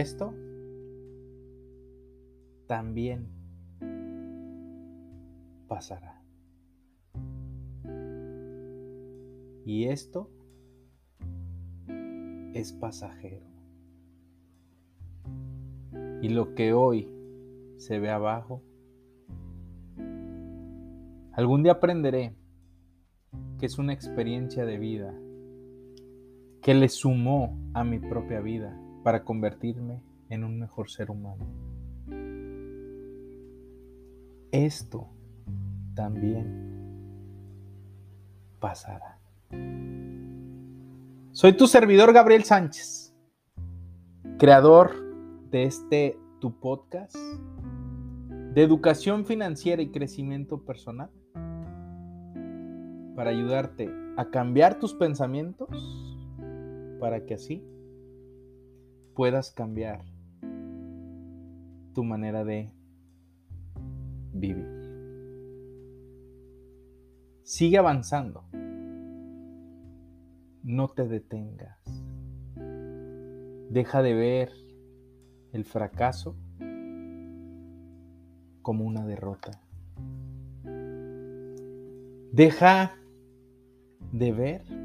Esto también pasará. Y esto es pasajero. Y lo que hoy se ve abajo, algún día aprenderé que es una experiencia de vida que le sumó a mi propia vida para convertirme en un mejor ser humano. Esto también pasará. Soy tu servidor Gabriel Sánchez, creador de este tu podcast de educación financiera y crecimiento personal para ayudarte a cambiar tus pensamientos para que así puedas cambiar tu manera de vivir. Sigue avanzando. No te detengas. Deja de ver el fracaso como una derrota. Deja de ver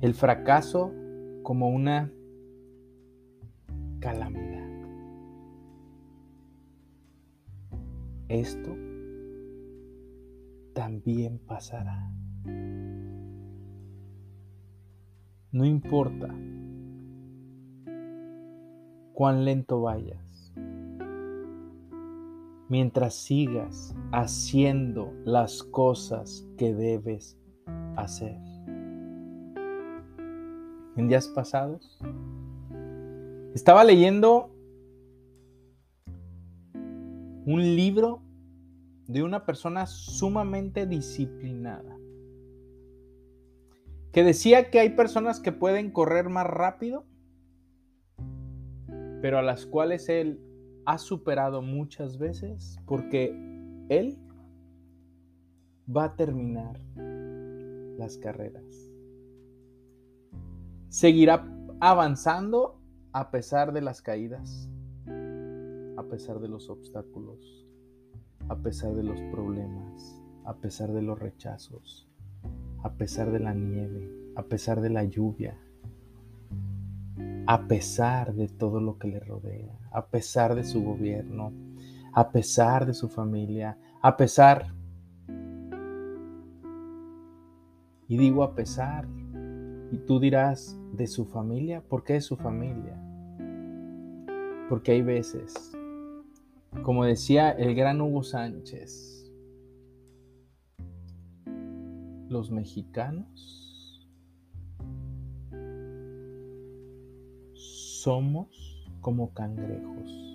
el fracaso como una calamidad. Esto también pasará. No importa cuán lento vayas, mientras sigas haciendo las cosas que debes hacer en días pasados. Estaba leyendo un libro de una persona sumamente disciplinada, que decía que hay personas que pueden correr más rápido, pero a las cuales él ha superado muchas veces porque él va a terminar las carreras seguirá avanzando a pesar de las caídas, a pesar de los obstáculos, a pesar de los problemas, a pesar de los rechazos, a pesar de la nieve, a pesar de la lluvia, a pesar de todo lo que le rodea, a pesar de su gobierno, a pesar de su familia, a pesar, y digo a pesar, y tú dirás, ¿de su familia? ¿Por qué de su familia? Porque hay veces, como decía el gran Hugo Sánchez, los mexicanos somos como cangrejos.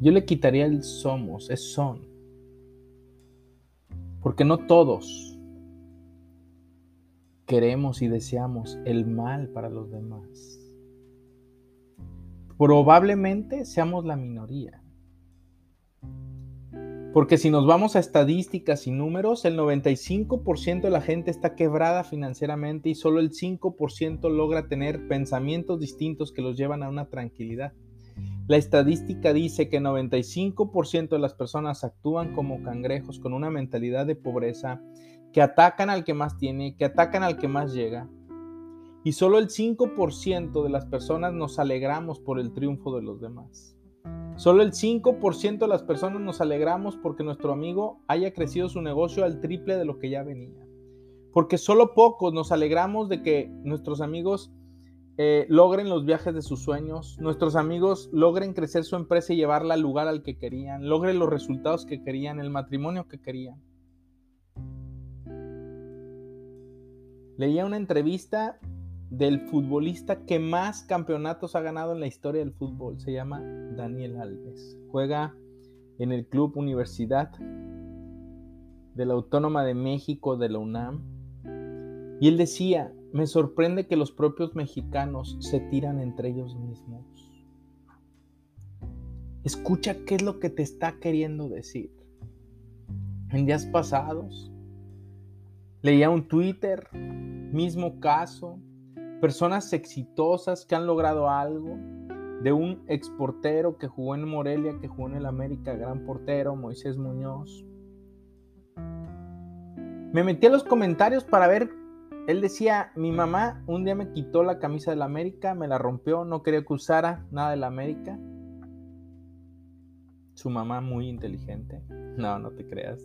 Yo le quitaría el somos, es son. Porque no todos queremos y deseamos el mal para los demás. Probablemente seamos la minoría. Porque si nos vamos a estadísticas y números, el 95% de la gente está quebrada financieramente y solo el 5% logra tener pensamientos distintos que los llevan a una tranquilidad. La estadística dice que 95% de las personas actúan como cangrejos con una mentalidad de pobreza que atacan al que más tiene, que atacan al que más llega. Y solo el 5% de las personas nos alegramos por el triunfo de los demás. Solo el 5% de las personas nos alegramos porque nuestro amigo haya crecido su negocio al triple de lo que ya venía. Porque solo pocos nos alegramos de que nuestros amigos eh, logren los viajes de sus sueños, nuestros amigos logren crecer su empresa y llevarla al lugar al que querían, logren los resultados que querían, el matrimonio que querían. Leía una entrevista del futbolista que más campeonatos ha ganado en la historia del fútbol. Se llama Daniel Alves. Juega en el Club Universidad de la Autónoma de México de la UNAM. Y él decía, me sorprende que los propios mexicanos se tiran entre ellos mismos. Escucha qué es lo que te está queriendo decir. En días pasados, leía un Twitter, mismo caso, personas exitosas que han logrado algo, de un exportero que jugó en Morelia, que jugó en el América, gran portero, Moisés Muñoz. Me metí a los comentarios para ver, él decía, mi mamá un día me quitó la camisa del América, me la rompió, no quería que usara nada del América. Su mamá muy inteligente. No, no te creas.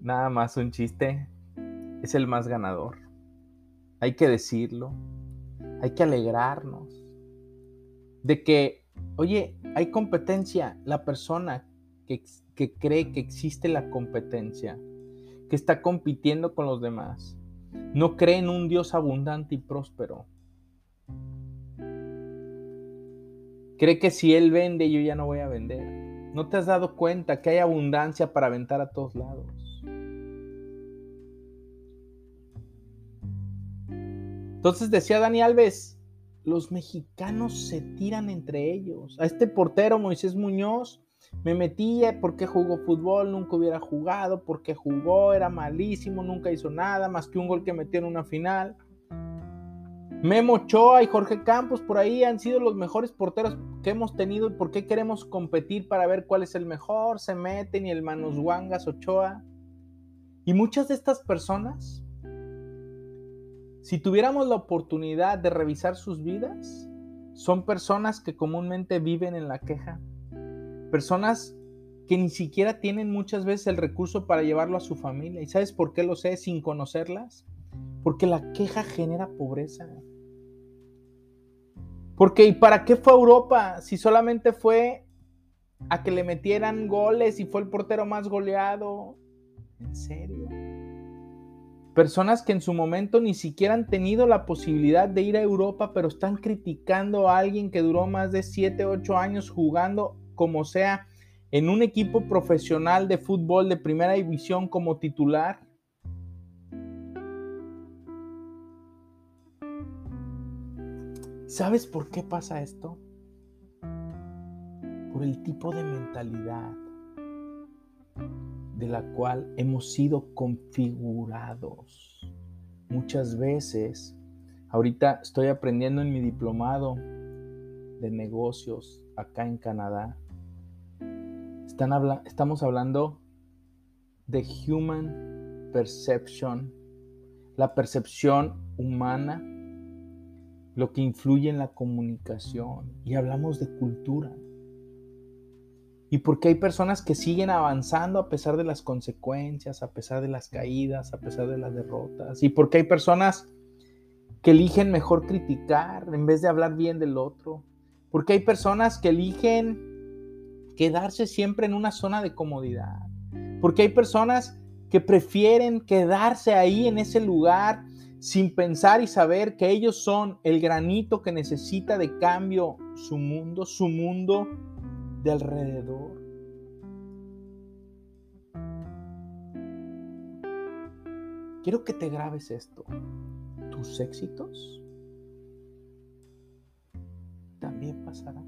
Nada más un chiste. Es el más ganador. Hay que decirlo. Hay que alegrarnos. De que, oye, hay competencia. La persona que, cree que existe la competencia, que está compitiendo con los demás, no cree en un Dios abundante y próspero. Cree que si Él vende, yo ya no voy a vender. ¿No te has dado cuenta que hay abundancia para aventar a todos lados? Entonces decía Dani Alves, los mexicanos se tiran entre ellos. A este portero Moisés Muñoz me metía porque jugó fútbol, nunca hubiera jugado, porque jugó, era malísimo, nunca hizo nada más que un gol que metió en una final. Memo Ochoa y Jorge Campos por ahí han sido los mejores porteros que hemos tenido y por qué queremos competir para ver cuál es el mejor. Se meten y el Manos Ochoa. Y muchas de estas personas si tuviéramos la oportunidad de revisar sus vidas, son personas que comúnmente viven en la queja. Personas que ni siquiera tienen muchas veces el recurso para llevarlo a su familia. ¿Y sabes por qué lo sé sin conocerlas? Porque la queja genera pobreza. Porque ¿y para qué fue Europa si solamente fue a que le metieran goles y fue el portero más goleado? ¿En serio? Personas que en su momento ni siquiera han tenido la posibilidad de ir a Europa, pero están criticando a alguien que duró más de 7, 8 años jugando como sea en un equipo profesional de fútbol de primera división como titular. ¿Sabes por qué pasa esto? Por el tipo de mentalidad de la cual hemos sido configurados. Muchas veces, ahorita estoy aprendiendo en mi diplomado de negocios acá en Canadá. Están estamos hablando de human perception, la percepción humana, lo que influye en la comunicación. Y hablamos de cultura. Y porque hay personas que siguen avanzando a pesar de las consecuencias, a pesar de las caídas, a pesar de las derrotas. Y porque hay personas que eligen mejor criticar en vez de hablar bien del otro. Porque hay personas que eligen quedarse siempre en una zona de comodidad. Porque hay personas que prefieren quedarse ahí en ese lugar sin pensar y saber que ellos son el granito que necesita de cambio su mundo, su mundo de alrededor. Quiero que te grabes esto. Tus éxitos también pasarán.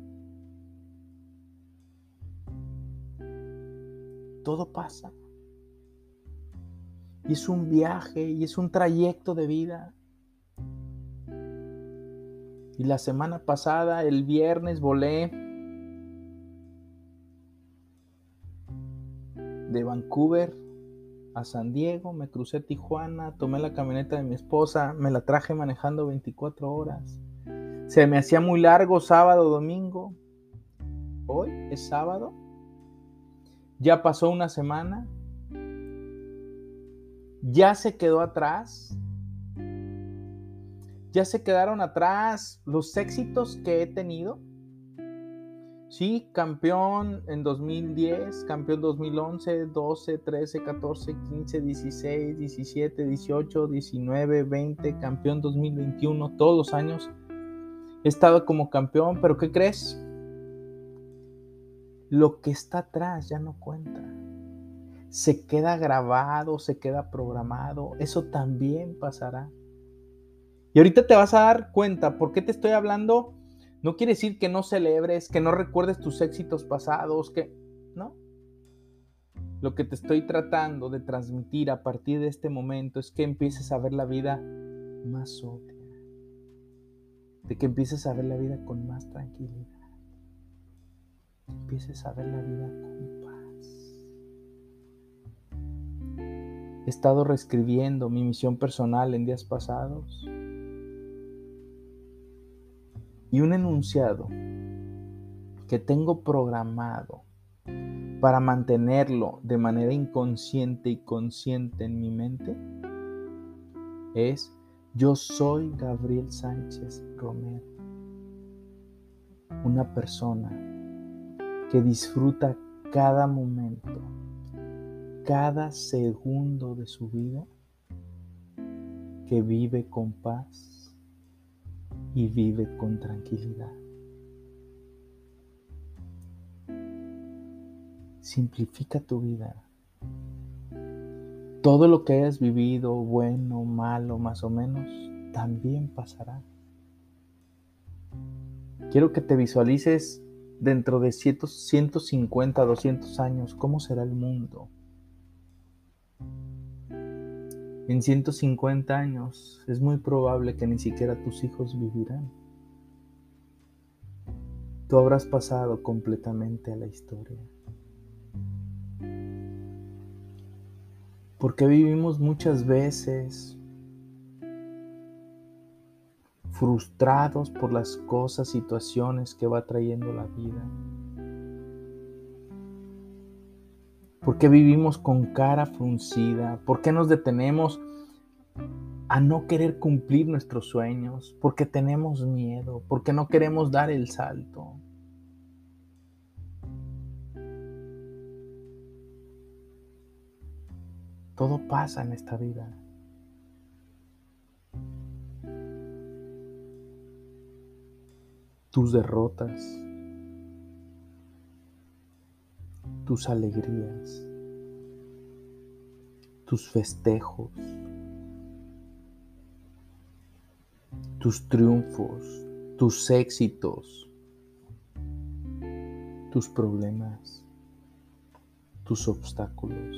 Todo pasa. Y es un viaje y es un trayecto de vida. Y la semana pasada, el viernes, volé de Vancouver a San Diego, me crucé Tijuana, tomé la camioneta de mi esposa, me la traje manejando 24 horas. Se me hacía muy largo sábado, domingo. Hoy es sábado. Ya pasó una semana. Ya se quedó atrás. Ya se quedaron atrás los éxitos que he tenido. Sí, campeón en 2010, campeón 2011, 12, 13, 14, 15, 16, 17, 18, 19, 20, campeón 2021, todos los años he estado como campeón, pero ¿qué crees? Lo que está atrás ya no cuenta. Se queda grabado, se queda programado, eso también pasará. Y ahorita te vas a dar cuenta por qué te estoy hablando no quiere decir que no celebres, que no recuerdes tus éxitos pasados, que... No. Lo que te estoy tratando de transmitir a partir de este momento es que empieces a ver la vida más sobria. De que empieces a ver la vida con más tranquilidad. Que empieces a ver la vida con paz. He estado reescribiendo mi misión personal en días pasados y un enunciado que tengo programado para mantenerlo de manera inconsciente y consciente en mi mente es yo soy Gabriel Sánchez Romero, una persona que disfruta cada momento, cada segundo de su vida, que vive con paz y vive con tranquilidad. Simplifica tu vida. Todo lo que hayas vivido, bueno, malo, más o menos, también pasará. Quiero que te visualices dentro de 150, 200 años, cómo será el mundo En 150 años es muy probable que ni siquiera tus hijos vivirán. Tú habrás pasado completamente a la historia. Porque vivimos muchas veces frustrados por las cosas, situaciones que va trayendo la vida. ¿Por qué vivimos con cara fruncida? ¿Por qué nos detenemos a no querer cumplir nuestros sueños? Porque tenemos miedo, porque no queremos dar el salto. Todo pasa en esta vida. Tus derrotas, tus alegrías, tus festejos, tus triunfos, tus éxitos, tus problemas, tus obstáculos,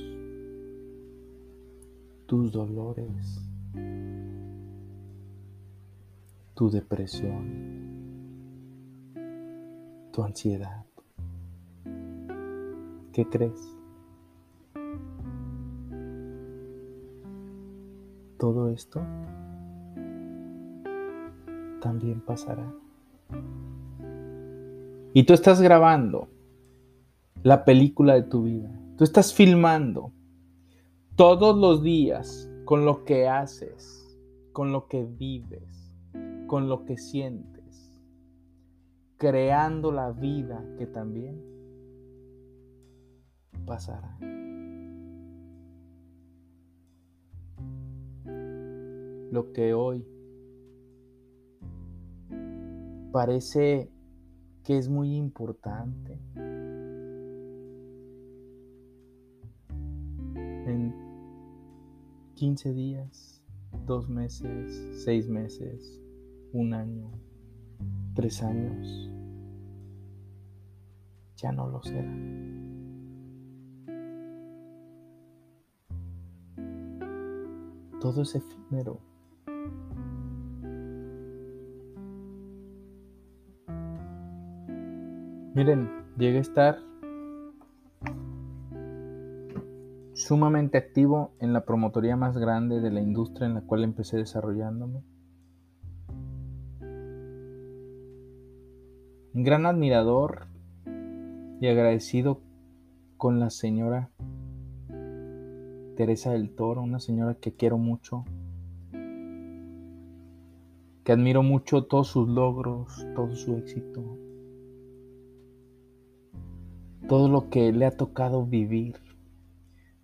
tus dolores, tu depresión, tu ansiedad. ¿Qué crees? Todo esto también pasará. Y tú estás grabando la película de tu vida. Tú estás filmando todos los días con lo que haces, con lo que vives, con lo que sientes, creando la vida que también pasará. Lo que hoy parece que es muy importante. En 15 días, dos meses, seis meses, un año, tres años, ya no lo será. Todo es efímero. Miren, llegué a estar sumamente activo en la promotoría más grande de la industria en la cual empecé desarrollándome. Un gran admirador y agradecido con la señora Teresa del Toro, una señora que quiero mucho, que admiro mucho todos sus logros, todo su éxito. todo lo que le ha tocado vivir.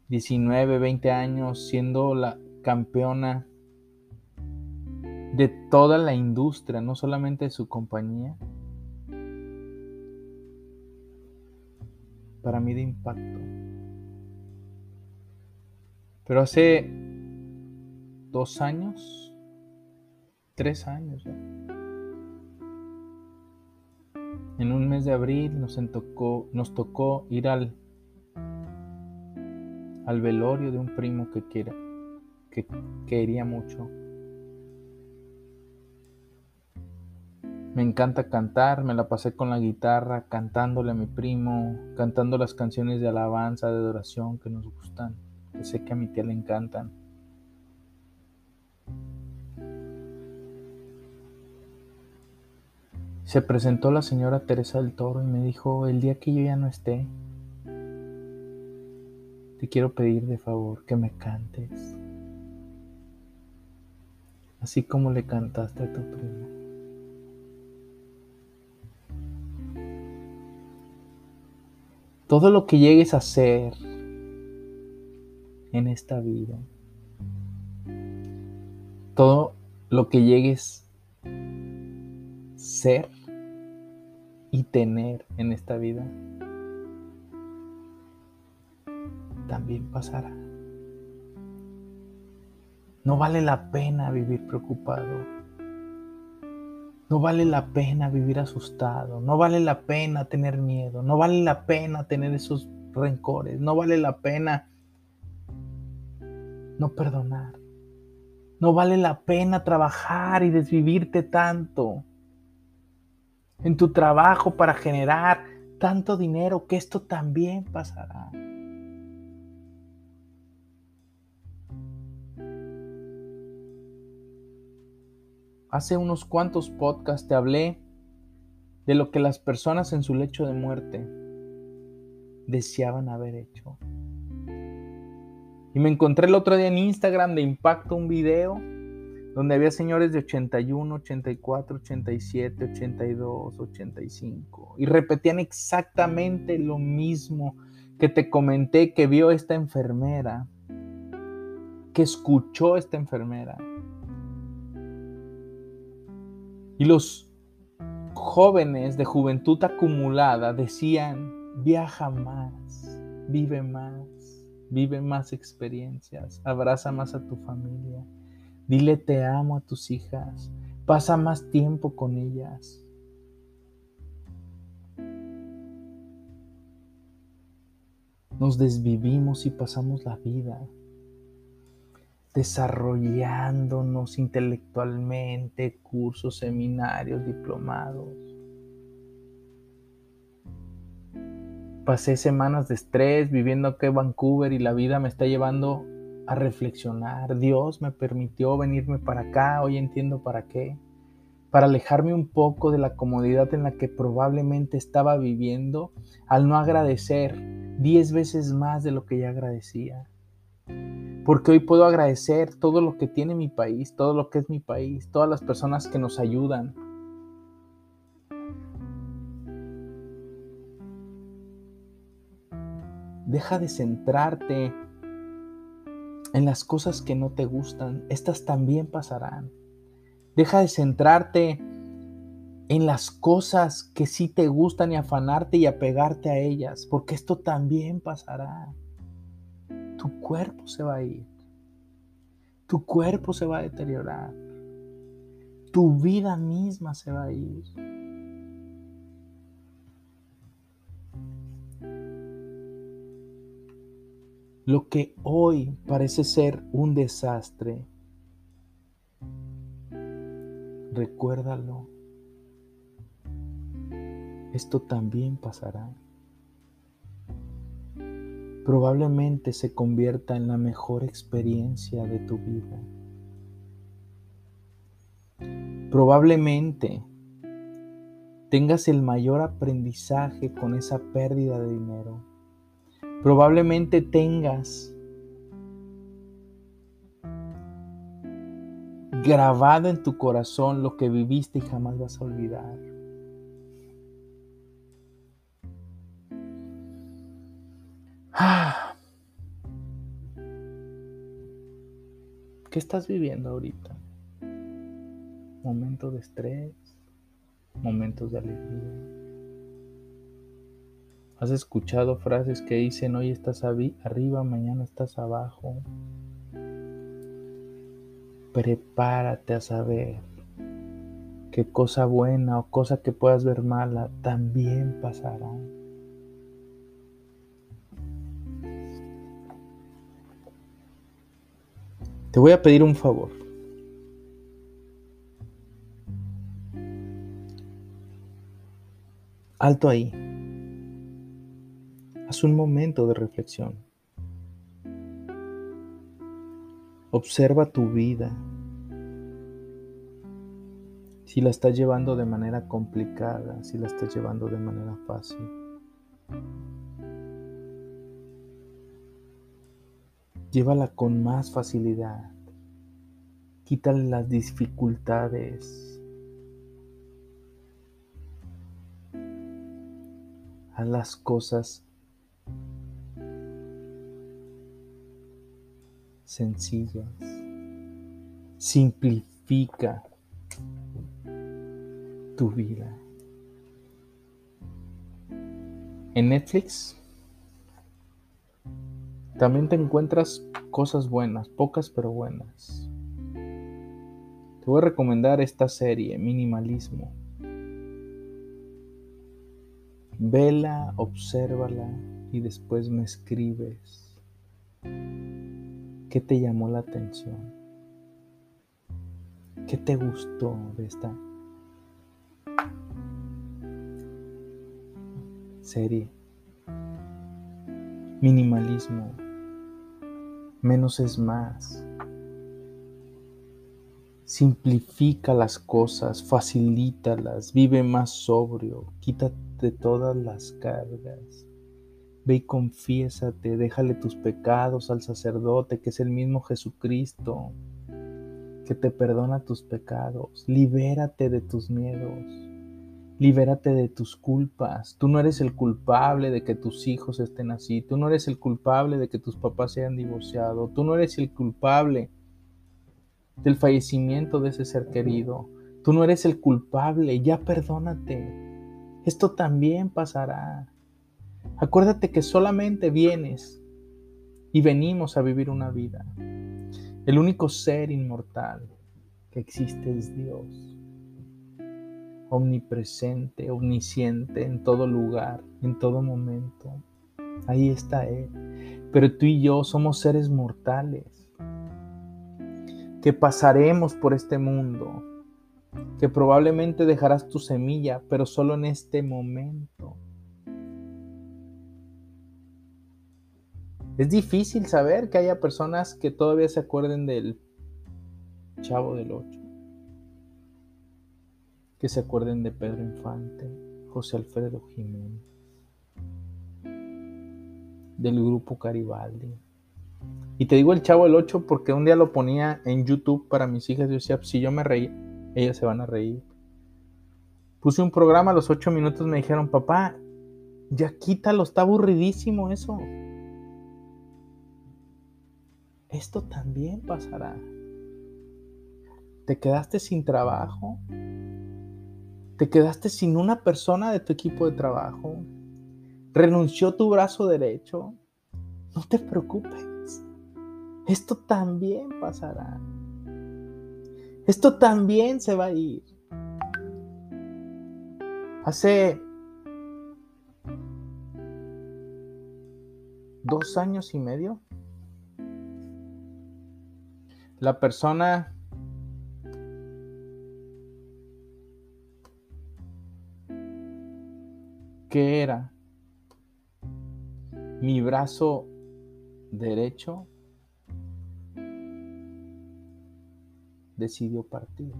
19, 20 años siendo la campeona de toda la industria, no solamente de su compañía. Para mí de impacto. Pero hace dos años, tres años en un mes de abril nos tocó, nos tocó ir al, al velorio de un primo que, quiera, que quería mucho. Me encanta cantar, me la pasé con la guitarra, cantándole a mi primo, cantando las canciones de alabanza, de adoración que nos gustan, que sé que a mi tía le encantan. Se presentó la señora Teresa del Toro y me dijo, el día que yo ya no esté, te quiero pedir de favor que me cantes, así como le cantaste a tu primo. Todo lo que llegues a hacer en esta vida, todo lo que llegues ser y tener en esta vida también pasará. No vale la pena vivir preocupado. No vale la pena vivir asustado. No vale la pena tener miedo. No vale la pena tener esos rencores. No vale la pena no perdonar. No vale la pena trabajar y desvivirte tanto en tu trabajo para generar tanto dinero que esto también pasará. Hace unos cuantos podcasts te hablé de lo que las personas en su lecho de muerte deseaban haber hecho. Y me encontré el otro día en Instagram de Impacto un video donde había señores de 81, 84, 87, 82, 85, y repetían exactamente lo mismo que te comenté que vio esta enfermera, que escuchó esta enfermera. Y los jóvenes de juventud acumulada decían, viaja más, vive más, vive más experiencias, abraza más a tu familia Dile te amo a tus hijas. Pasa más tiempo con ellas. Nos desvivimos y pasamos la vida desarrollándonos intelectualmente, cursos, seminarios, diplomados. Pasé semanas de estrés viviendo aquí en Vancouver y la vida me está llevando a reflexionar. Dios me permitió venirme para acá, hoy entiendo para qué. Para alejarme un poco de la comodidad en la que probablemente estaba viviendo al no agradecer diez veces más de lo que ya agradecía. Porque hoy puedo agradecer todo lo que tiene mi país, todo lo que es mi país, todas las personas que nos ayudan. Deja de centrarte en las cosas que no te gustan, estas también pasarán. Deja de centrarte en las cosas que sí te gustan y afanarte y apegarte a ellas, porque esto también pasará. Tu cuerpo se va a ir. Tu cuerpo se va a deteriorar. Tu vida misma se va a ir. Lo que hoy parece ser un desastre, recuérdalo. Esto también pasará. Probablemente se convierta en la mejor experiencia de tu vida. Probablemente tengas el mayor aprendizaje con esa pérdida de dinero probablemente tengas grabado en tu corazón lo que viviste y jamás vas a olvidar. ¿Qué estás viviendo ahorita? Momentos de estrés, momentos de alegría ¿Has escuchado frases que dicen hoy estás arriba, mañana estás abajo? Prepárate a saber que cosa buena o cosa que puedas ver mala también pasará. Te voy a pedir un favor. Alto ahí. Haz un momento de reflexión. Observa tu vida. Si la estás llevando de manera complicada, si la estás llevando de manera fácil. Llévala con más facilidad. Quítale las dificultades. Haz las cosas sencillas. Simplifica tu vida. En Netflix también te encuentras cosas buenas, pocas pero buenas. Te voy a recomendar esta serie, Minimalismo. Vela, obsérvala y después me escribes. ¿Qué te llamó la atención? ¿Qué te gustó de esta serie? Minimalismo menos es más. Simplifica las cosas, facilítalas, vive más sobrio, quítate todas las cargas. Ve y confiésate, déjale tus pecados al sacerdote, que es el mismo Jesucristo, que te perdona tus pecados. Libérate de tus miedos. Libérate de tus culpas. Tú no eres el culpable de que tus hijos estén así. Tú no eres el culpable de que tus papás se hayan divorciado. Tú no eres el culpable del fallecimiento de ese ser querido. Tú no eres el culpable. Ya perdónate. Esto también pasará. Acuérdate que solamente vienes y venimos a vivir una vida. El único ser inmortal que existe es Dios omnipresente, omnisciente en todo lugar, en todo momento. Ahí está Él. Pero tú y yo somos seres mortales, que pasaremos por este mundo, que probablemente dejarás tu semilla, pero solo en este momento. Es difícil saber que haya personas que todavía se acuerden del chavo del 8 que se acuerden de Pedro Infante, José Alfredo Jiménez, del grupo Caribaldi. Y te digo el chavo el 8 porque un día lo ponía en YouTube para mis hijas. Yo decía, si yo me reí, ellas se van a reír. Puse un programa, a los 8 minutos me dijeron, papá, ya quítalo, está aburridísimo eso. Esto también pasará. ¿Te quedaste sin trabajo? te quedaste sin una persona de tu equipo de trabajo, renunció tu brazo derecho, no te preocupes. Esto también pasará. Esto también se va a ir. Hace dos años y medio, la persona ¿Qué era? Mi brazo derecho decidió partir.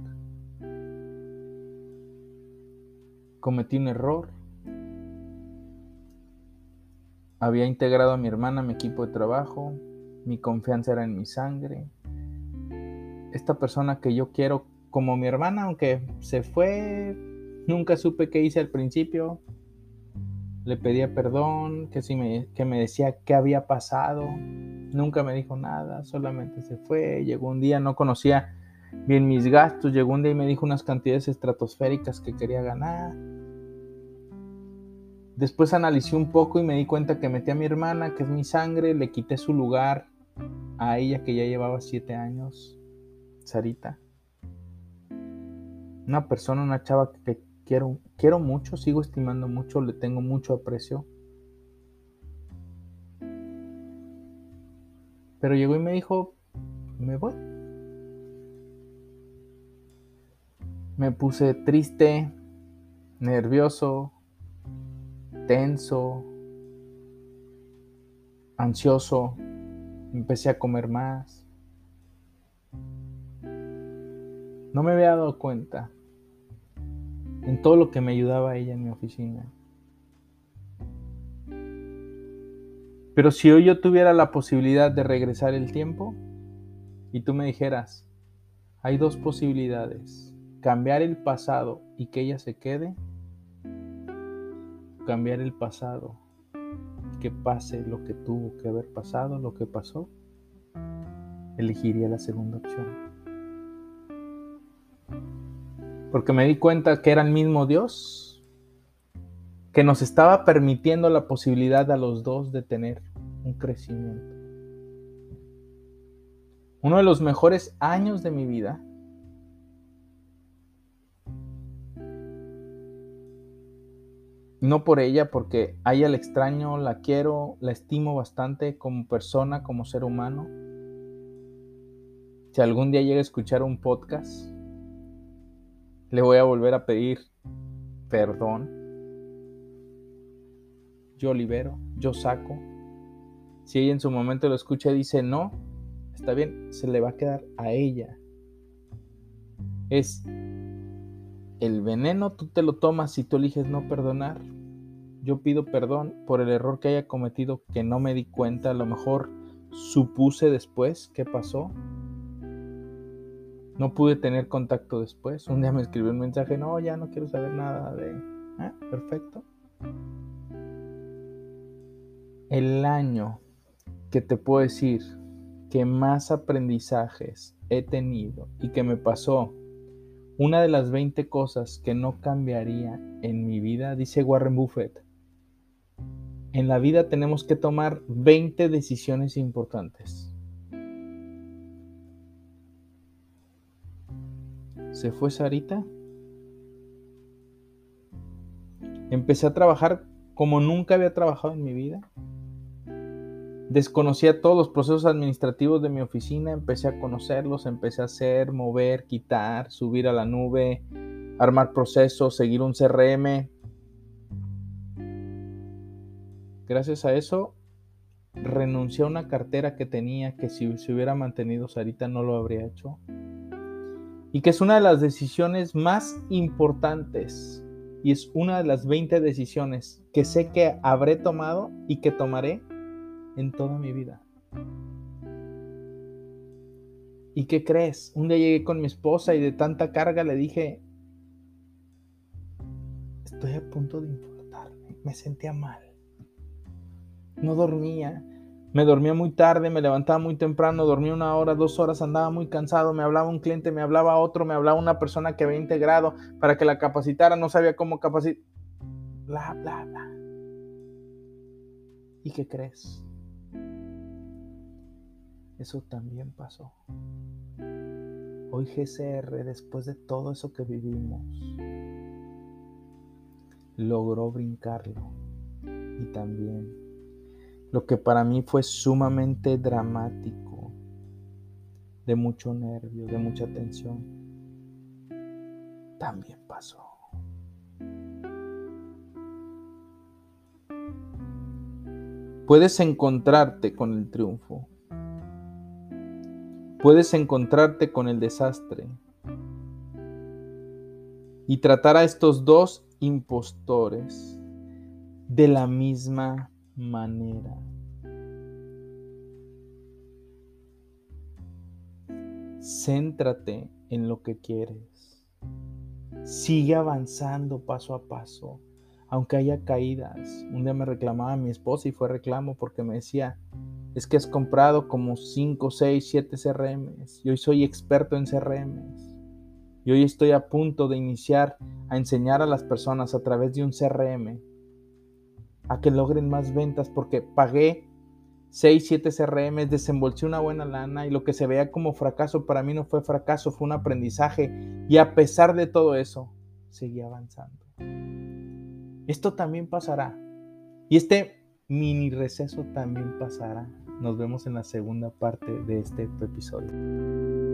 Cometí un error. Había integrado a mi hermana mi equipo de trabajo. Mi confianza era en mi sangre. Esta persona que yo quiero como mi hermana, aunque se fue, nunca supe qué hice al principio le pedía perdón, que, si me, que me decía qué había pasado. Nunca me dijo nada, solamente se fue. Llegó un día, no conocía bien mis gastos. Llegó un día y me dijo unas cantidades estratosféricas que quería ganar. Después analicé un poco y me di cuenta que metí a mi hermana, que es mi sangre, le quité su lugar a ella que ya llevaba siete años, Sarita. Una persona, una chava que quiero, quiero mucho, sigo estimando mucho, le tengo mucho aprecio. Pero llegó y me dijo, me voy. Me puse triste, nervioso, tenso, ansioso, empecé a comer más. No me había dado cuenta en todo lo que me ayudaba ella en mi oficina. Pero si hoy yo tuviera la posibilidad de regresar el tiempo y tú me dijeras, hay dos posibilidades, cambiar el pasado y que ella se quede, cambiar el pasado, que pase lo que tuvo que haber pasado, lo que pasó, elegiría la segunda opción. Porque me di cuenta que era el mismo Dios que nos estaba permitiendo la posibilidad a los dos de tener un crecimiento. Uno de los mejores años de mi vida no por ella, porque a ella la extraño, la quiero, la estimo bastante como persona, como ser humano. Si algún día llega a escuchar un podcast, le voy a volver a pedir perdón. Yo libero, yo saco. Si ella en su momento lo escucha y dice no, está bien, se le va a quedar a ella. Es el veneno tú te lo tomas si tú eliges no perdonar. Yo pido perdón por el error que haya cometido que no me di cuenta, a lo mejor supuse después qué pasó. No pude tener contacto después. Un día me escribió un mensaje, no, ya no quiero saber nada de... Ah, perfecto. El año que te puedo decir que más aprendizajes he tenido y que me pasó una de las 20 cosas que no cambiaría en mi vida, dice Warren Buffett. En la vida tenemos que tomar 20 decisiones importantes. Se fue Sarita. Empecé a trabajar como nunca había trabajado en mi vida. Desconocía todos los procesos administrativos de mi oficina, empecé a conocerlos, empecé a hacer, mover, quitar, subir a la nube, armar procesos, seguir un CRM. Gracias a eso, renuncié a una cartera que tenía que si se hubiera mantenido Sarita no lo habría hecho. Y que es una de las decisiones más importantes y es una de las 20 decisiones que sé que habré tomado y que tomaré en toda mi vida. ¿Y qué crees? Un día llegué con mi esposa y de tanta carga le dije, estoy a punto de infartarme, me sentía mal. No dormía, me dormía muy tarde, me levantaba muy temprano, dormía una hora, dos horas, andaba muy cansado, me hablaba un cliente, me hablaba otro, me hablaba una persona que había integrado para que la capacitara, no sabía cómo capacitar, bla, bla, bla. ¿Y qué crees? Eso también pasó. Hoy GCR, después de todo eso que vivimos, logró brincarlo. Y también lo que para mí fue sumamente dramático, de mucho nervio, de mucha tensión, también pasó. Puedes encontrarte con el triunfo puedes encontrarte con el desastre y tratar a estos dos impostores de la misma manera. Céntrate en lo que quieres. Sigue avanzando paso a paso, aunque haya caídas. Un día me reclamaba mi esposa y fue reclamo porque me decía, es que has comprado como 5, 6, 7 CRMs y hoy soy experto en CRMs. Y hoy estoy a punto de iniciar a enseñar a las personas a través de un CRM a que logren más ventas porque pagué 6, 7 CRMs, desembolsé una buena lana y lo que se veía como fracaso para mí no fue fracaso, fue un aprendizaje y a pesar de todo eso, seguí avanzando. Esto también pasará y este mini receso también pasará. Nos vemos en la segunda parte de este episodio.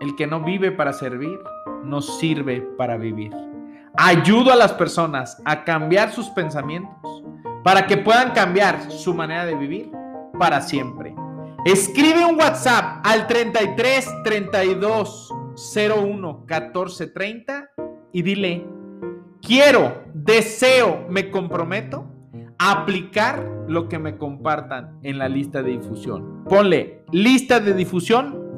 El que no vive para servir, no sirve para vivir. Ayudo a las personas a cambiar sus pensamientos para que puedan cambiar su manera de vivir para siempre. Escribe un WhatsApp al 33 32 01 14 30 y dile quiero, deseo, me comprometo a aplicar lo que me compartan en la lista de difusión. Ponle lista de difusión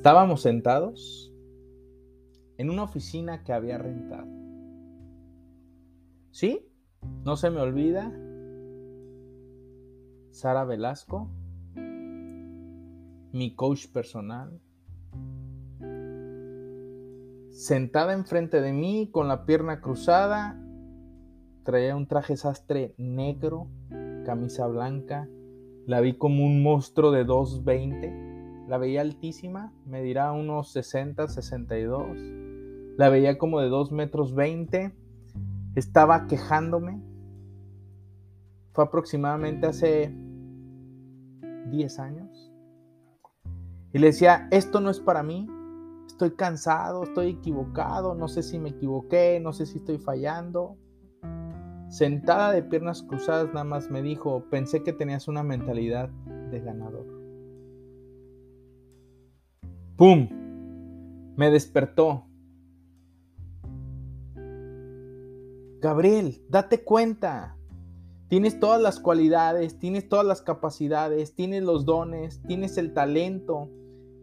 Estábamos sentados en una oficina que había rentado. ¿Sí? No se me olvida. Sara Velasco, mi coach personal, sentada enfrente de mí con la pierna cruzada, traía un traje sastre negro, camisa blanca, la vi como un monstruo de 2.20, la veía altísima, me dirá unos 60, 62, la veía como de 2 metros 20, estaba quejándome, fue aproximadamente hace 10 años, y le decía, esto no es para mí, estoy cansado, estoy equivocado, no sé si me equivoqué, no sé si estoy fallando. Sentada de piernas cruzadas nada más me dijo, pensé que tenías una mentalidad de ganador. ¡Pum! Me despertó. Gabriel, date cuenta. Tienes todas las cualidades, tienes todas las capacidades, tienes los dones, tienes el talento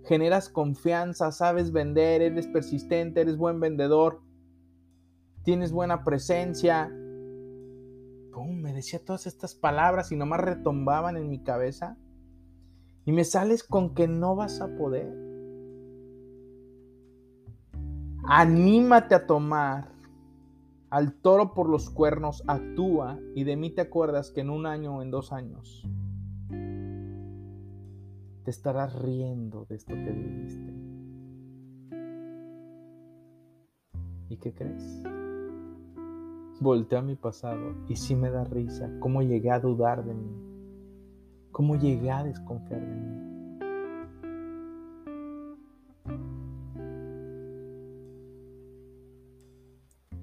generas confianza, sabes vender, eres persistente, eres buen vendedor, tienes buena presencia. ¡Pum! Me decía todas estas palabras y nomás retombaban en mi cabeza. Y me sales con que no vas a poder. Anímate a tomar al toro por los cuernos, actúa y de mí te acuerdas que en un año o en dos años te estarás riendo de esto que viviste. ¿Y qué crees? Volteé a mi pasado y sí me da risa cómo llegué a dudar de mí, cómo llegué a desconfiar de mí.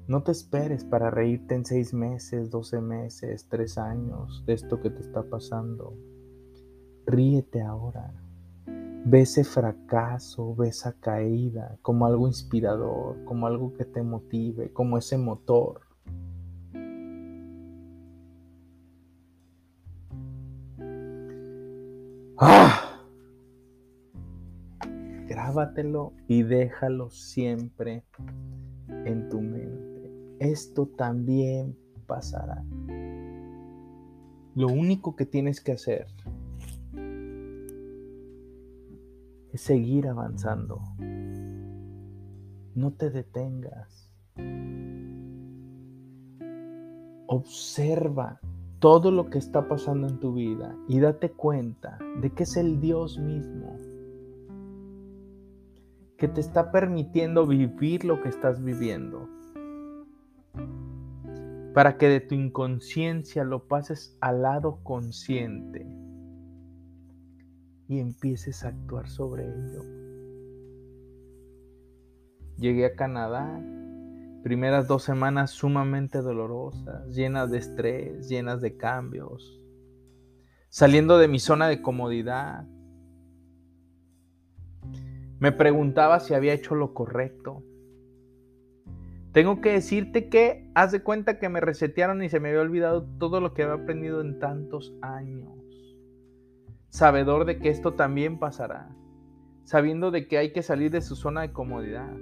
No te esperes para reírte en seis meses, doce meses, tres años de esto que te está pasando. Ríete ahora. Ve ese fracaso, ve esa caída como algo inspirador, como algo que te motive, como ese motor. ¡Ah! Grábatelo y déjalo siempre en tu. Esto también pasará. Lo único que tienes que hacer es seguir avanzando. No te detengas. Observa todo lo que está pasando en tu vida y date cuenta de que es el Dios mismo que te está permitiendo vivir lo que estás viviendo. Para que de tu inconsciencia lo pases al lado consciente y empieces a actuar sobre ello. Llegué a Canadá, primeras dos semanas sumamente dolorosas, llenas de estrés, llenas de cambios, saliendo de mi zona de comodidad. Me preguntaba si había hecho lo correcto. Tengo que decirte que haz de cuenta que me resetearon y se me había olvidado todo lo que había aprendido en tantos años. Sabedor de que esto también pasará, sabiendo de que hay que salir de su zona de comodidad,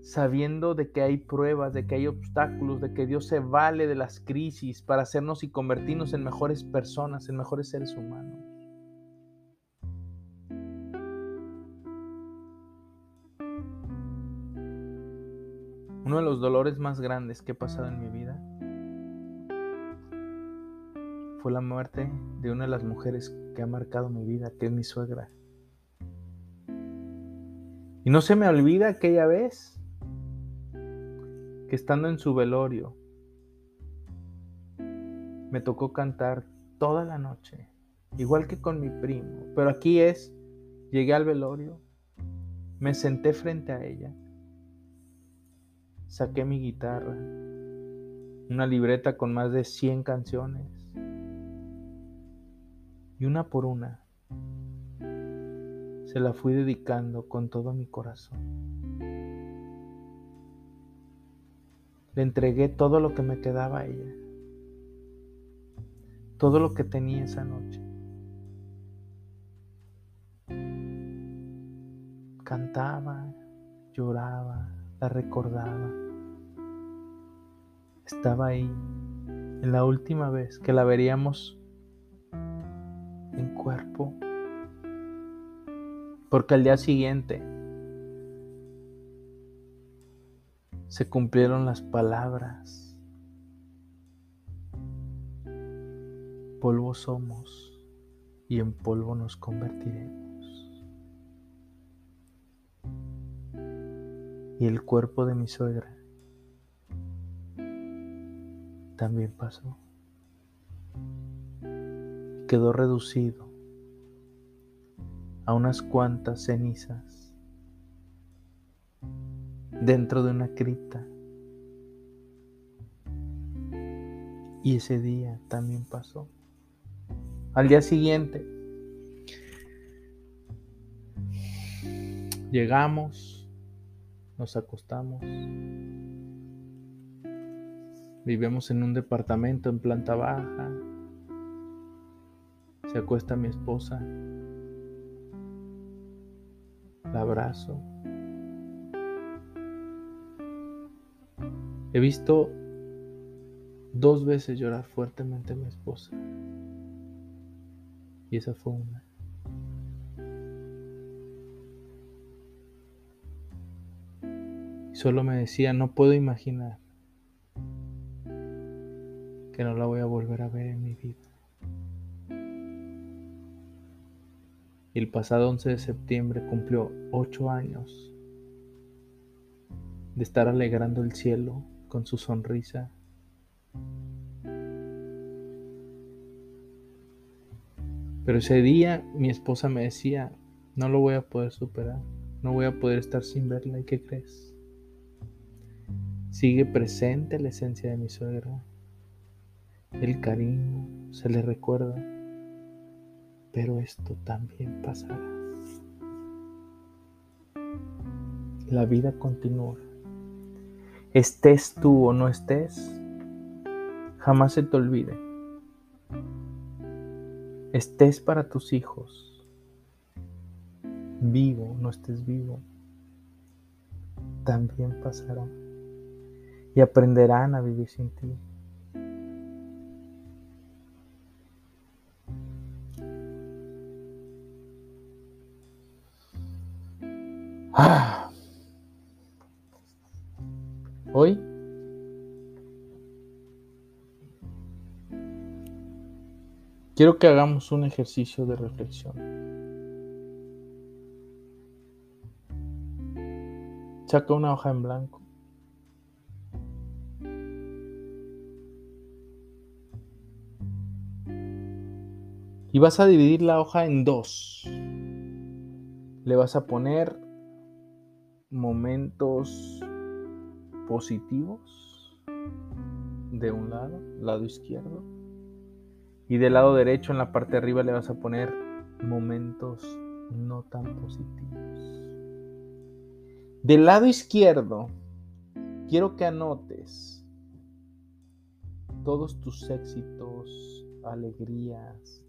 sabiendo de que hay pruebas, de que hay obstáculos, de que Dios se vale de las crisis para hacernos y convertirnos en mejores personas, en mejores seres humanos. Uno de los dolores más grandes que he pasado en mi vida fue la muerte de una de las mujeres que ha marcado mi vida, que es mi suegra. Y no se me olvida aquella vez que estando en su velorio, me tocó cantar toda la noche, igual que con mi primo. Pero aquí es, llegué al velorio, me senté frente a ella, saqué mi guitarra, una libreta con más de 100 canciones, y una por una se la fui dedicando con todo mi corazón. Le entregué todo lo que me quedaba a ella, todo lo que tenía esa noche. Cantaba, lloraba, la recordaba. Estaba ahí en la última vez que la veríamos en cuerpo. Porque al día siguiente se cumplieron las palabras. Polvo somos y en polvo nos convertiremos. Y el cuerpo de mi suegra también pasó quedó reducido a unas cuantas cenizas dentro de una cripta. Y ese día también pasó. Al día siguiente llegamos, nos acostamos, vivimos en un departamento en planta baja, se acuesta mi esposa. La abrazo. He visto dos veces llorar fuertemente a mi esposa. Y esa fue una. Solo me decía, no puedo imaginar que no la voy a volver a ver en mi vida. el pasado 11 de septiembre cumplió ocho años de estar alegrando el cielo con su sonrisa. Pero ese día mi esposa me decía, no lo voy a poder superar, no voy a poder estar sin verla. ¿Y qué crees? Sigue presente la esencia de mi suegra, el cariño, se le recuerda pero esto también pasará. La vida continúa. Estés tú o no estés, jamás se te olvide. Estés para tus hijos, vivo o no estés vivo, también pasará y aprenderán a vivir sin ti. Ah. Hoy quiero que hagamos un ejercicio de reflexión. Saca una hoja en blanco Y vas a dividir la hoja en dos. Le vas a poner momentos positivos de un lado, lado izquierdo. Y del lado derecho en la parte de arriba le vas a poner momentos no tan positivos. Del lado izquierdo, quiero que anotes todos tus éxitos, alegrías,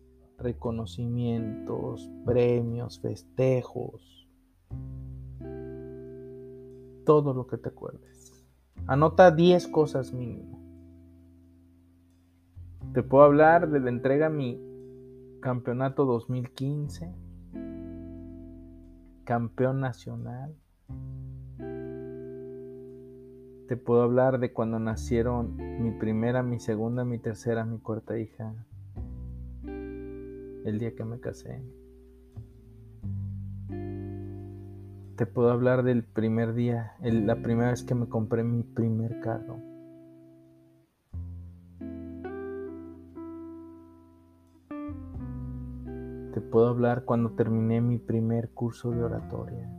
reconocimientos, premios, festejos, todo lo que te acuerdes. Anota 10 cosas mínimo. Te puedo hablar de la entrega a mi campeonato 2015, campeón nacional. Te puedo hablar de cuando nacieron mi primera, mi segunda, mi tercera, mi cuarta hija. El día que me casé. Te puedo hablar del primer día, la primera vez que me compré mi primer carro. Te puedo hablar cuando terminé mi primer curso de oratoria.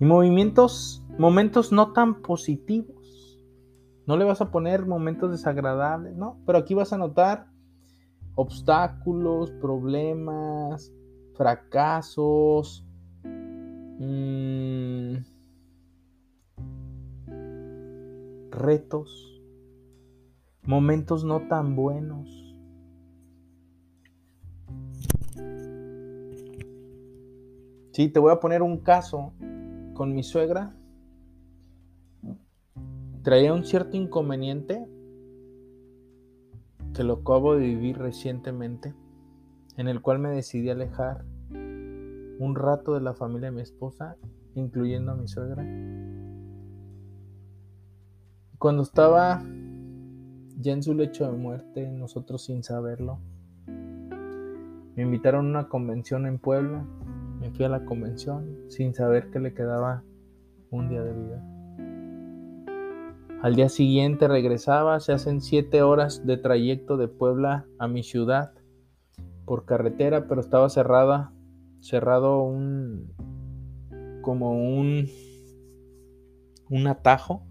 Y movimientos, momentos no tan positivos. No le vas a poner momentos desagradables, ¿no? Pero aquí vas a notar obstáculos, problemas, fracasos, mm, retos, momentos no tan buenos. Sí, te voy a poner un caso con mi suegra. Traía un cierto inconveniente que lo acabo de vivir recientemente, en el cual me decidí alejar un rato de la familia de mi esposa, incluyendo a mi suegra. Cuando estaba ya en su lecho de muerte, nosotros sin saberlo, me invitaron a una convención en Puebla me fui a la convención sin saber que le quedaba un día de vida. Al día siguiente regresaba, se hacen siete horas de trayecto de Puebla a mi ciudad por carretera, pero estaba cerrada, cerrado un como un un atajo.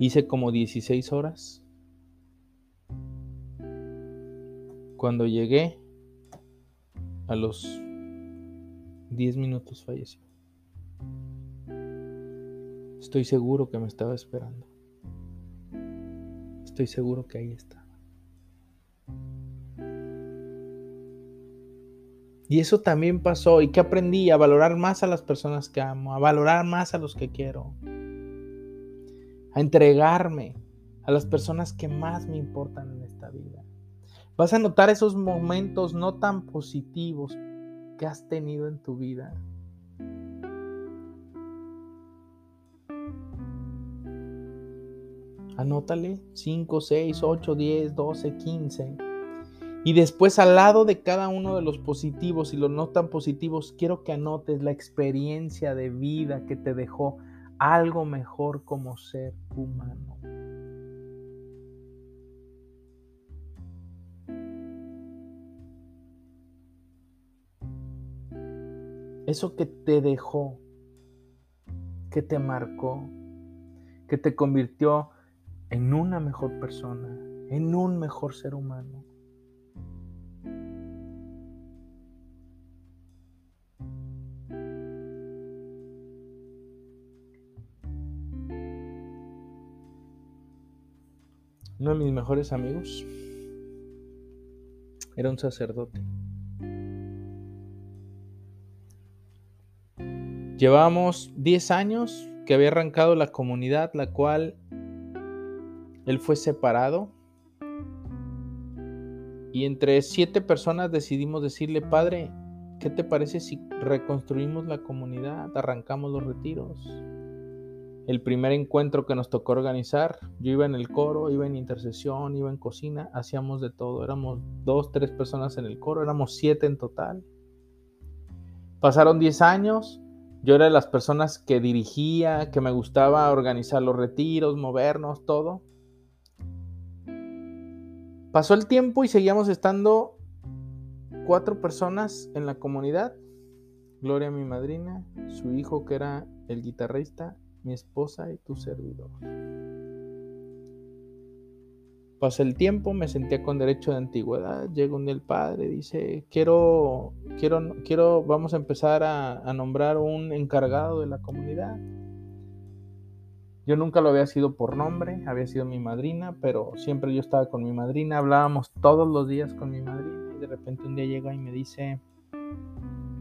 Hice como 16 horas. Cuando llegué a los 10 minutos falleció. Estoy seguro que me estaba esperando. Estoy seguro que ahí estaba. Y eso también pasó. ¿Y que aprendí? A valorar más a las personas que amo, a valorar más a los que quiero, a entregarme a las personas que más me importan en esta vida. Vas a notar esos momentos no tan positivos, que has tenido en tu vida. Anótale 5, 6, 8, 10, 12, 15. Y después al lado de cada uno de los positivos y los no tan positivos, quiero que anotes la experiencia de vida que te dejó algo mejor como ser humano. Eso que te dejó, que te marcó, que te convirtió en una mejor persona, en un mejor ser humano. Uno de mis mejores amigos era un sacerdote. Llevábamos 10 años que había arrancado la comunidad, la cual él fue separado. Y entre siete personas decidimos decirle, Padre, ¿qué te parece si reconstruimos la comunidad, arrancamos los retiros? el primer encuentro que nos tocó organizar, yo iba en el coro, iba en intercesión, iba en cocina, hacíamos de todo. Éramos dos, tres personas en el coro, éramos siete en total. Pasaron diez años, yo era de las personas que dirigía, que me gustaba organizar los retiros, movernos, todo. Pasó el tiempo y seguíamos estando cuatro personas en la comunidad. Gloria, mi madrina, su hijo que era el guitarrista, mi esposa y tu servidor. Pasa el tiempo, me sentía con derecho de antigüedad. Llega un día el padre, dice: Quiero, quiero, quiero, vamos a empezar a, a nombrar un encargado de la comunidad. Yo nunca lo había sido por nombre, había sido mi madrina, pero siempre yo estaba con mi madrina, hablábamos todos los días con mi madrina y de repente un día llega y me dice,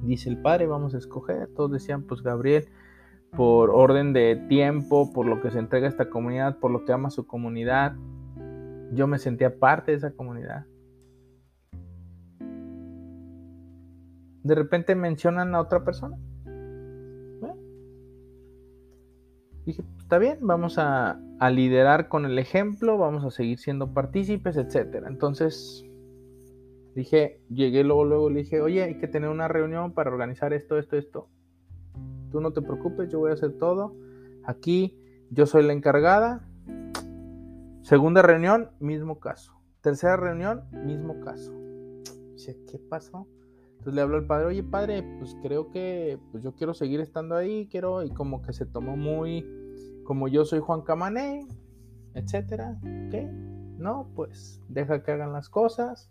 dice el padre, vamos a escoger. Todos decían, pues Gabriel, por orden de tiempo, por lo que se entrega a esta comunidad, por lo que ama su comunidad. Yo me sentía parte de esa comunidad. De repente mencionan a otra persona. dije, está bien, vamos a, liderar con el ejemplo, vamos a seguir siendo partícipes, etc. Entonces, dije, llegué luego, luego le dije, oye, hay que tener una reunión para organizar esto, esto, esto. Tú no te preocupes, yo voy a hacer todo. Aquí yo soy la encargada. Segunda reunión, mismo caso. Tercera reunión, mismo caso. Dice, ¿qué pasó? Entonces le hablo al padre, oye padre, pues creo que pues yo quiero seguir estando ahí, quiero, y como que se tomó muy, como yo soy Juan Camané, etcétera, ¿qué? No, pues deja que hagan las cosas.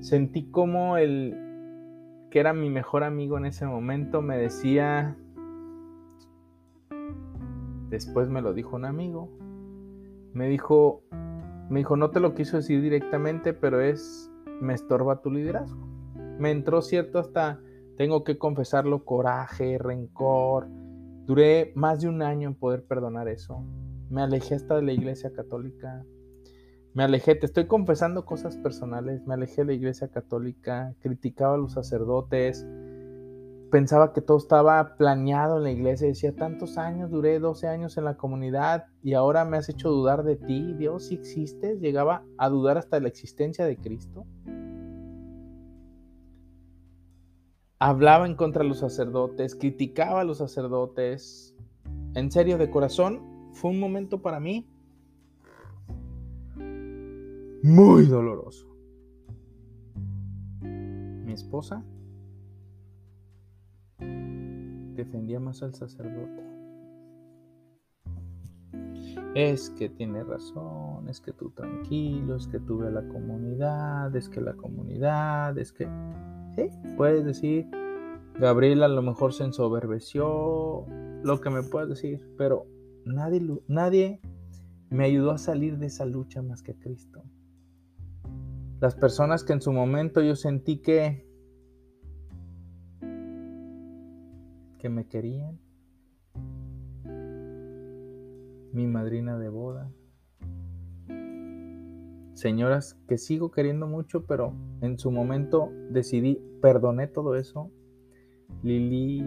Sentí como el que era mi mejor amigo en ese momento me decía, Después me lo dijo un amigo. Me dijo, me dijo, no te lo quiso decir directamente, pero es, me estorba tu liderazgo. Me entró cierto hasta, tengo que confesarlo, coraje, rencor. Duré más de un año en poder perdonar eso. Me alejé hasta de la iglesia católica. Me alejé, te estoy confesando cosas personales. Me alejé de la iglesia católica, criticaba a los sacerdotes, pensaba que todo estaba planeado en la iglesia. Decía, tantos años, duré 12 años en la comunidad y ahora me has hecho dudar de ti. Dios, si existes, llegaba a dudar hasta de la existencia de Cristo. Hablaba en contra los sacerdotes, criticaba a los sacerdotes. En serio, de corazón, fue un momento para mí muy doloroso. Mi esposa defendía más al sacerdote. Es que tiene razón, es que tú tranquilo, es que tú a la comunidad, es que la comunidad, es que... Puedes decir, Gabriel a lo mejor se ensoberbeció, lo que me puedes decir, pero nadie, nadie me ayudó a salir de esa lucha más que Cristo. Las personas que en su momento yo sentí que que me querían, mi madrina de boda, señoras que sigo queriendo mucho, pero en su momento decidí, perdoné todo eso, Lili,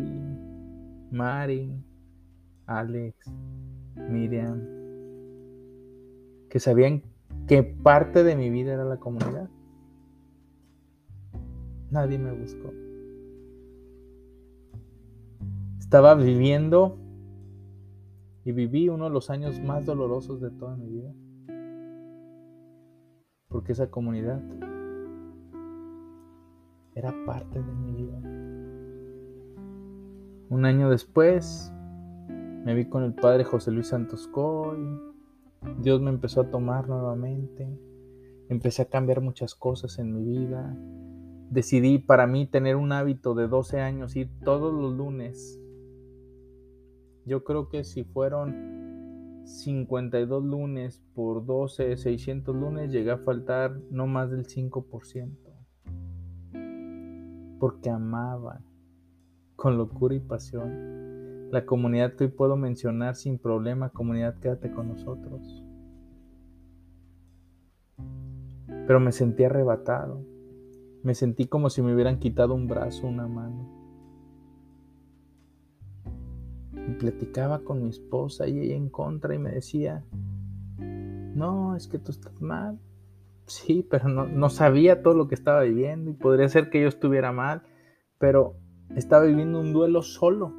Mari, Alex, Miriam, que sabían que parte de mi vida era la comunidad. Nadie me buscó. Estaba viviendo y viví uno de los años más dolorosos de toda mi vida. Porque esa comunidad era parte de mi vida. Un año después me vi con el padre José Luis Santos Coy. Dios me empezó a tomar nuevamente. Empecé a cambiar muchas cosas en mi vida. Decidí para mí tener un hábito de 12 años ir todos los lunes yo creo que si fueron 52 lunes por 12, 600 lunes, llegué a faltar no más del 5%. Porque amaba con locura y pasión la comunidad que hoy puedo mencionar sin problema, comunidad, quédate con nosotros. Pero me sentí arrebatado. Me sentí como si me hubieran quitado un brazo, una mano. Y platicaba con mi esposa y ella en contra y me decía, no, es que tú estás mal. Sí, pero no, no sabía todo lo que estaba viviendo y podría ser que yo estuviera mal, pero estaba viviendo un duelo solo,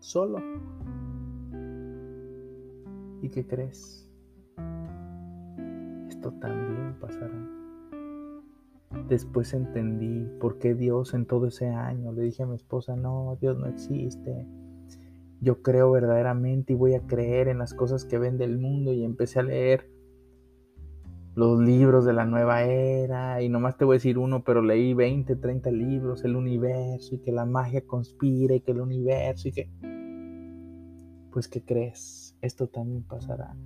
solo. ¿Y qué crees? Esto también pasará. Después entendí por qué Dios en todo ese año le dije a mi esposa, no, Dios no existe. Yo creo verdaderamente y voy a creer en las cosas que ven del mundo y empecé a leer los libros de la nueva era y nomás te voy a decir uno, pero leí 20, 30 libros, el universo y que la magia conspire y que el universo y que... Pues ¿qué crees? Esto también pasará.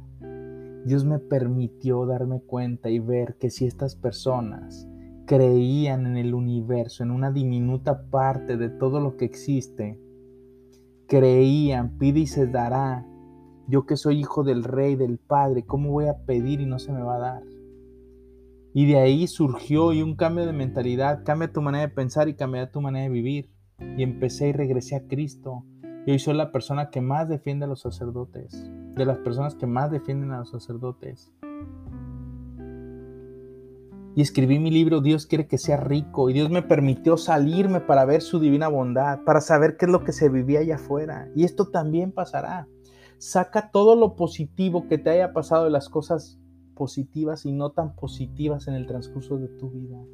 Dios me permitió darme cuenta y ver que si estas personas creían en el universo, en una diminuta parte de todo lo que existe, creían, pide y se dará. Yo que soy hijo del rey, del padre, ¿cómo voy a pedir y no se me va a dar? Y de ahí surgió y un cambio de mentalidad, cambia tu manera de pensar y cambia tu manera de vivir. Y empecé y regresé a Cristo. Y hoy soy la persona que más defiende a los sacerdotes, de las personas que más defienden a los sacerdotes. Y escribí mi libro Dios quiere que sea rico y Dios me permitió salirme para ver su divina bondad, para saber qué es lo que se vivía allá afuera. Y esto también pasará. Saca todo lo positivo que te haya pasado de las cosas positivas y no tan positivas en el transcurso de tu vida.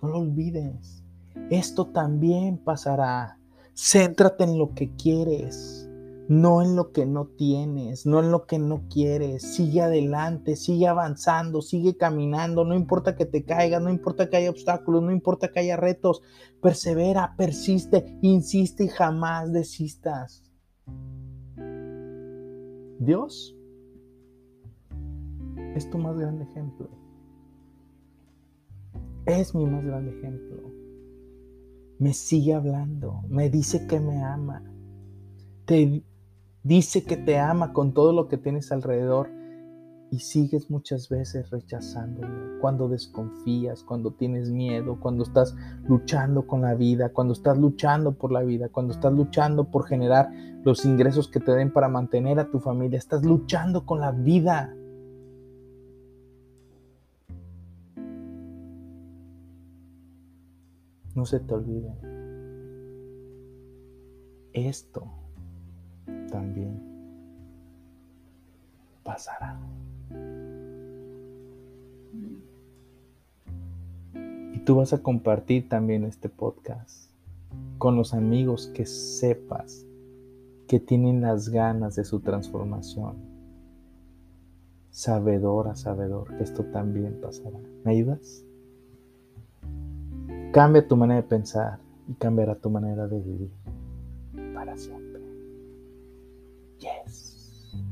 No lo olvides. Esto también pasará. Céntrate en lo que quieres, no en lo que no tienes, no en lo que no quieres. Sigue adelante, sigue avanzando, sigue caminando. No importa que te caigas, no importa que haya obstáculos, no importa que haya retos. Persevera, persiste, insiste y jamás desistas. Dios es tu más grande ejemplo. Es mi más grande ejemplo. Me sigue hablando, me dice que me ama. Te dice que te ama con todo lo que tienes alrededor y sigues muchas veces rechazándolo. Cuando desconfías, cuando tienes miedo, cuando estás luchando con la vida, cuando estás luchando por la vida, cuando estás luchando por generar los ingresos que te den para mantener a tu familia, estás luchando con la vida. No se te olvide. Esto también pasará. Y tú vas a compartir también este podcast con los amigos que sepas que tienen las ganas de su transformación. Sabedora, sabedor, esto también pasará. ¿Me ayudas? Cambia tu manera de pensar y cambiará tu manera de vivir para siempre.